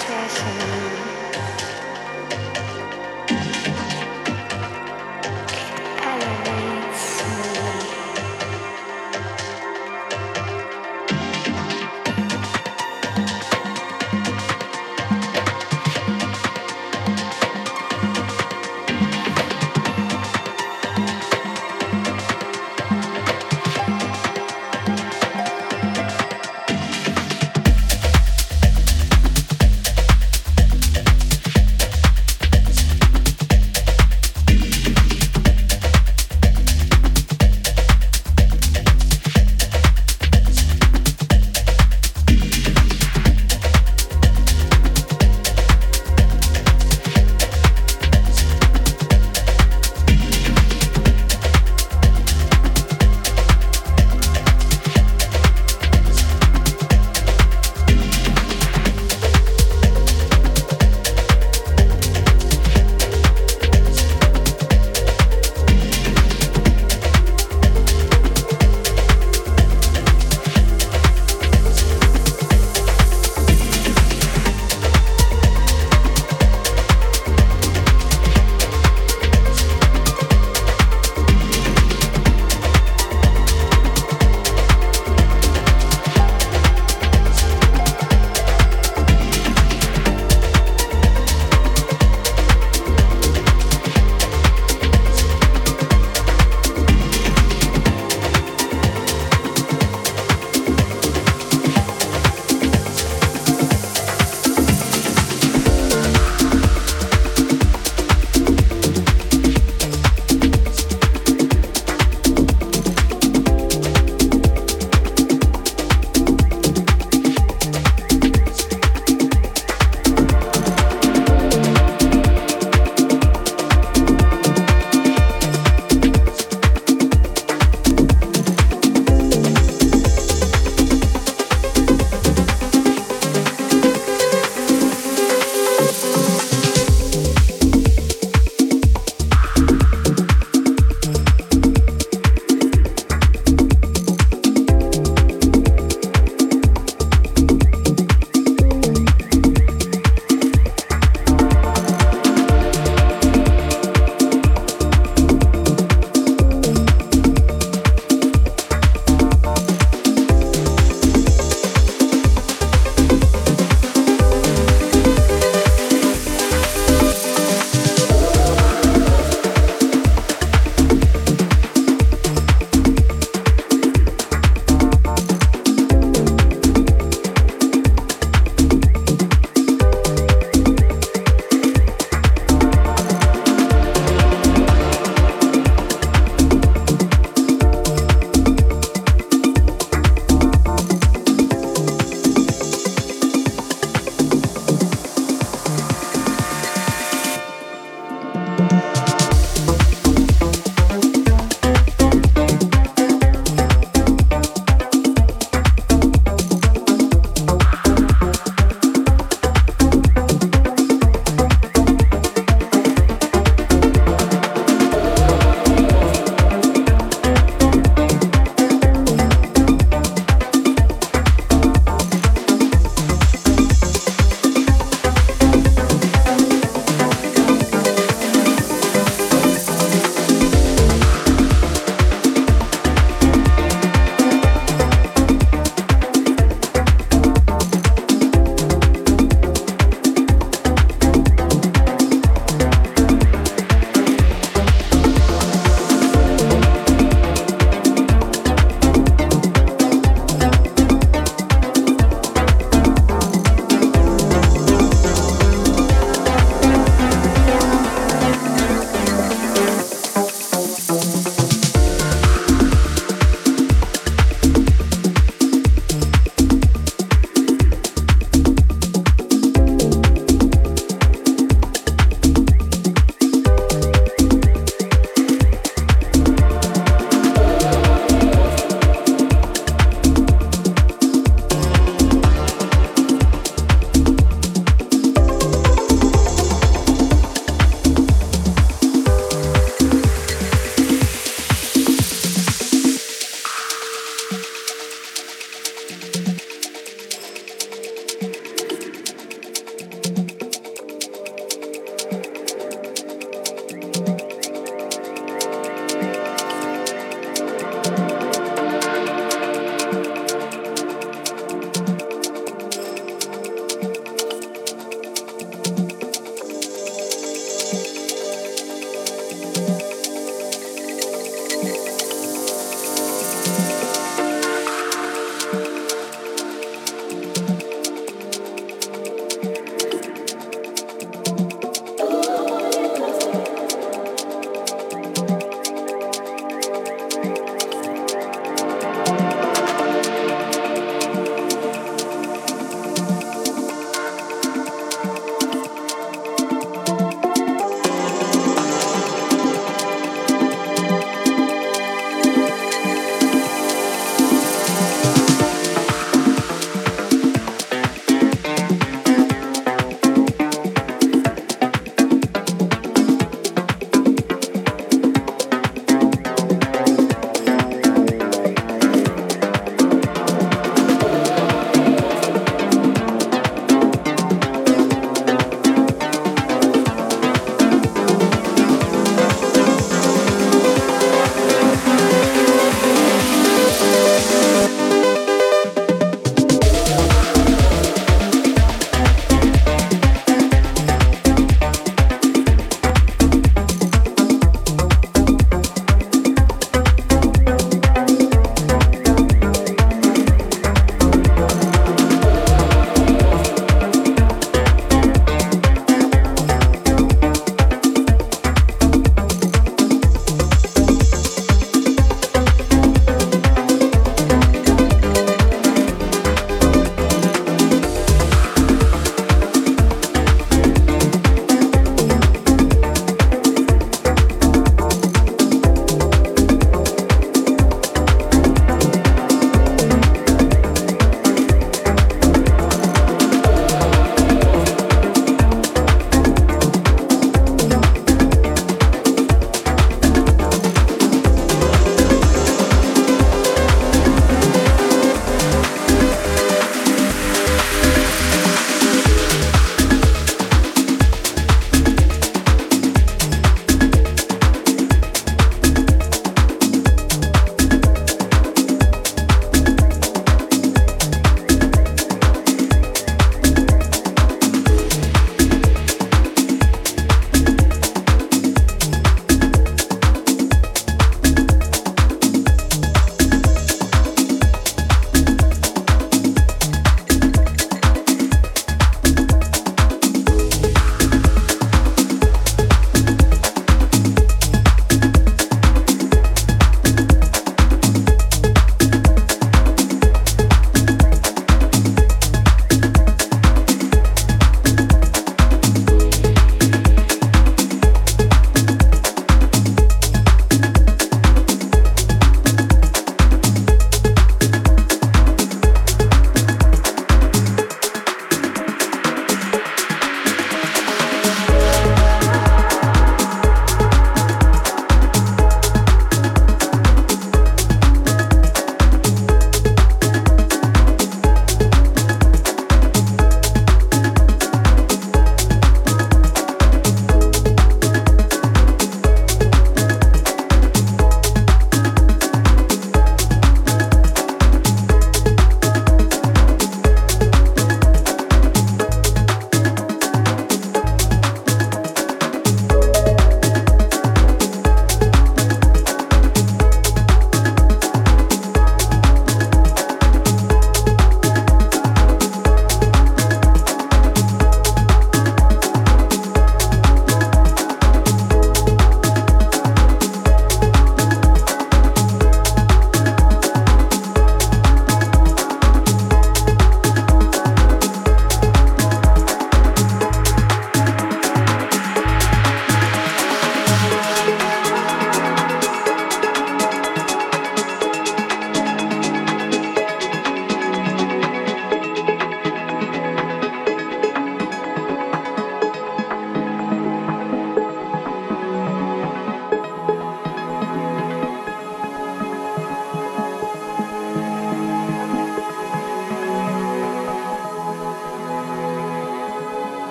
station.